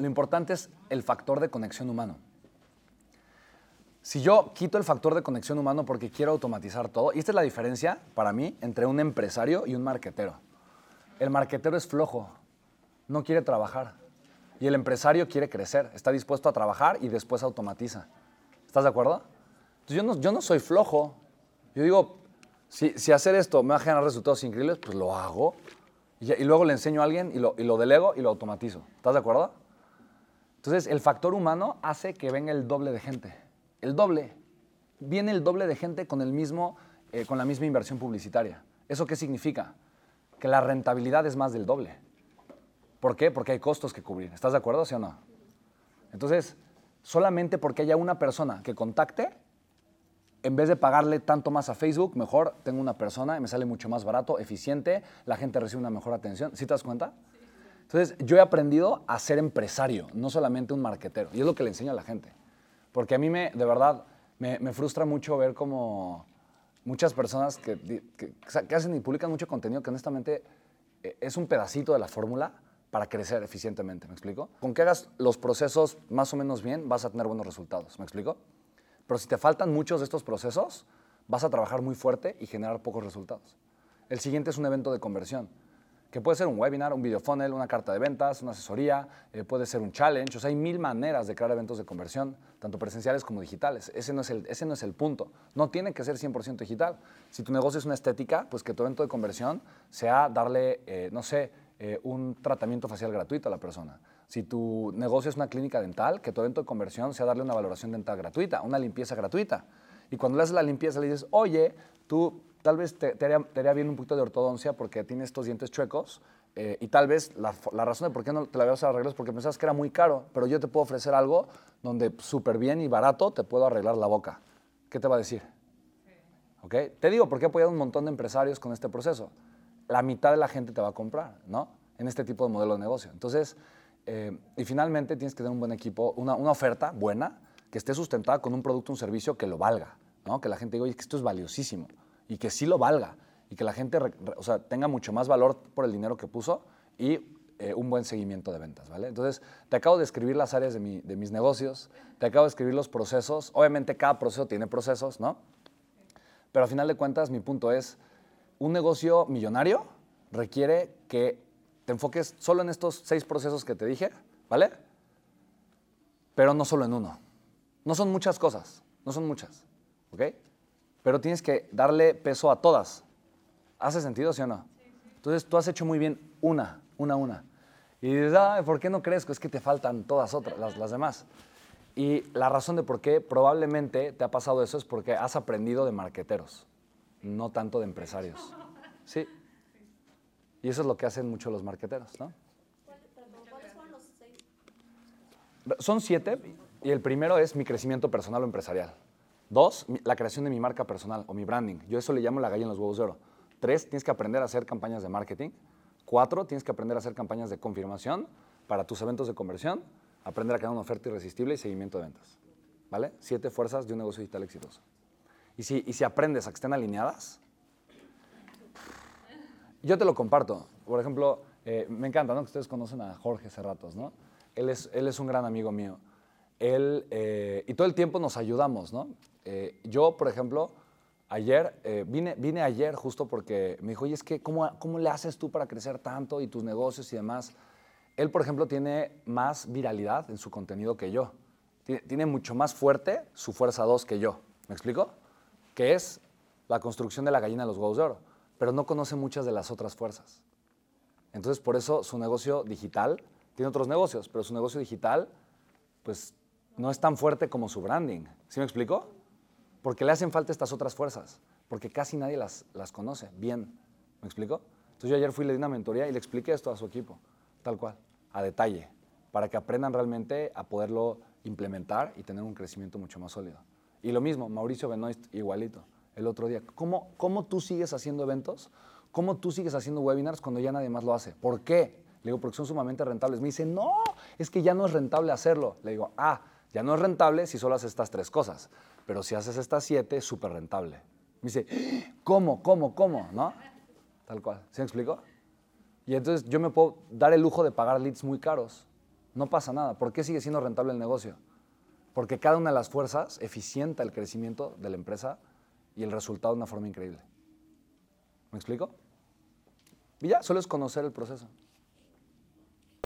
Lo importante es el factor de conexión humano. Si yo quito el factor de conexión humano porque quiero automatizar todo, y esta es la diferencia para mí entre un empresario y un marquetero. El marquetero es flojo, no quiere trabajar. Y el empresario quiere crecer, está dispuesto a trabajar y después automatiza. ¿Estás de acuerdo? Entonces yo no, yo no soy flojo. Yo digo, si, hacer esto me va a generar resultados increíbles, pues lo hago. Y, luego le enseño a alguien y lo delego y lo automatizo. ¿Estás de acuerdo? Entonces el factor humano hace que venga el doble de gente. El doble. Viene el doble de gente con, el mismo, eh, con la misma inversión publicitaria. ¿Eso qué significa? Que la rentabilidad es más del doble. ¿Por qué? Porque hay costos que cubrir. ¿Estás de acuerdo, sí o no? Entonces, solamente porque haya una persona que contacte, en vez de pagarle tanto más a Facebook, mejor tengo una persona y me sale mucho más barato, eficiente, la gente recibe una mejor atención. ¿Sí te das cuenta? Entonces, yo he aprendido a ser empresario, no solamente un marquetero. Y es lo que le enseño a la gente. Porque a mí, me, de verdad, me, frustra mucho ver como muchas personas que, que, que, hacen y publican mucho contenido que honestamente eh, es un pedacito de la fórmula para crecer eficientemente, ¿me explico? Con que hagas los procesos más o menos bien, vas a tener buenos resultados, ¿me explico? Pero si te faltan muchos de estos procesos, vas a trabajar muy fuerte y generar pocos resultados. El siguiente es un evento de conversión que puede ser un webinar, un video funnel, una carta de ventas, una asesoría, eh, puede ser un challenge. O sea, hay mil maneras de crear eventos de conversión, tanto presenciales como digitales. Ese no es el, ese no es el punto. No tiene que ser 100% digital. Si tu negocio es una estética, pues que tu evento de conversión sea darle, eh, no sé, eh, un tratamiento facial gratuito a la persona. Si tu negocio es una clínica dental, que tu evento de conversión sea darle una valoración dental gratuita, una limpieza gratuita. Y cuando le haces la limpieza, le dices, oye, tú tal vez te, te, haría, te, haría, bien un poquito de ortodoncia porque tienes estos dientes chuecos eh, y tal vez la, la, razón de por qué no te la vas a arreglar es porque pensabas que era muy caro, pero yo te puedo ofrecer algo donde súper bien y barato te puedo arreglar la boca. ¿Qué te va a decir? Sí. ¿Okay? Te digo porque he apoyado a un montón de empresarios con este proceso. La mitad de la gente te va a comprar, ¿no? En este tipo de modelo de negocio. Entonces, eh, y finalmente tienes que tener un buen equipo, una, una oferta buena que esté sustentada con un producto, un servicio que lo valga, ¿no? Que la gente diga, oye, que esto es valiosísimo y que sí lo valga y que la gente o sea, tenga mucho más valor por el dinero que puso y eh, un buen seguimiento de ventas, ¿vale? Entonces, te acabo de escribir las áreas de, mi, de, mis negocios, te acabo de escribir los procesos, obviamente cada proceso tiene procesos, ¿no? Pero al final de cuentas, mi punto es, un negocio millonario requiere que te enfoques solo en estos seis procesos que te dije, ¿vale? Pero no solo en uno. No son muchas cosas, no son muchas, ¿ok? Pero tienes que darle peso a todas. ¿Hace sentido, sí o no? Entonces tú has hecho muy bien una, una, una. Y dices, ah, ¿por qué no crees? Es que te faltan todas otras, las, las demás. Y la razón de por qué probablemente te ha pasado eso es porque has aprendido de marqueteros, no tanto de empresarios. Sí. Y eso es lo que hacen mucho los marqueteros, ¿no? ¿Cuáles fueron los seis? Son siete y el primero es mi crecimiento personal o empresarial. Dos, la creación de mi marca personal o mi branding. Yo eso le llamo la galla en los huevos de oro. Tres, tienes que aprender a hacer campañas de marketing. Cuatro, tienes que aprender a hacer campañas de confirmación para tus eventos de conversión, aprender a crear una oferta irresistible y seguimiento de ventas. ¿Vale? Siete fuerzas de un negocio digital exitoso. Y si, y si aprendes a que estén alineadas, yo te lo comparto. Por ejemplo, eh, me encanta ¿no? que ustedes conocen a Jorge Cerratos, ¿no? Él es, él es un gran amigo mío. Él, eh, y todo el tiempo nos ayudamos, ¿no? Eh, yo, por ejemplo, ayer, eh, vine, vine ayer justo porque me dijo, oye, es que, ¿cómo, ¿cómo le haces tú para crecer tanto y tus negocios y demás? Él, por ejemplo, tiene más viralidad en su contenido que yo. Tiene, tiene mucho más fuerte su fuerza 2 que yo. ¿Me explico? Que es la construcción de la gallina de los huevos de oro. Pero no conoce muchas de las otras fuerzas. Entonces, por eso su negocio digital, tiene otros negocios, pero su negocio digital, pues no es tan fuerte como su branding. ¿Sí me explico? Porque le hacen falta estas otras fuerzas, porque casi nadie las, las conoce bien. ¿Me explico? Entonces yo ayer fui, le di una mentoría y le expliqué esto a su equipo, tal cual, a detalle, para que aprendan realmente a poderlo implementar y tener un crecimiento mucho más sólido. Y lo mismo, Mauricio Benoist, igualito, el otro día. ¿Cómo, ¿Cómo tú sigues haciendo eventos? ¿Cómo tú sigues haciendo webinars cuando ya nadie más lo hace? ¿Por qué? Le digo, porque son sumamente rentables. Me dice, no, es que ya no es rentable hacerlo. Le digo, ah, ya no es rentable si solo haces estas tres cosas, pero si haces estas siete, es súper rentable. Me dice, ¿cómo, cómo, cómo? ¿No? Tal cual. ¿Sí me explico? Y entonces yo me puedo dar el lujo de pagar leads muy caros. No pasa nada. ¿Por qué sigue siendo rentable el negocio? Porque cada una de las fuerzas eficienta el crecimiento de la empresa y el resultado de una forma increíble. ¿Me explico? Y ya, solo es conocer el proceso.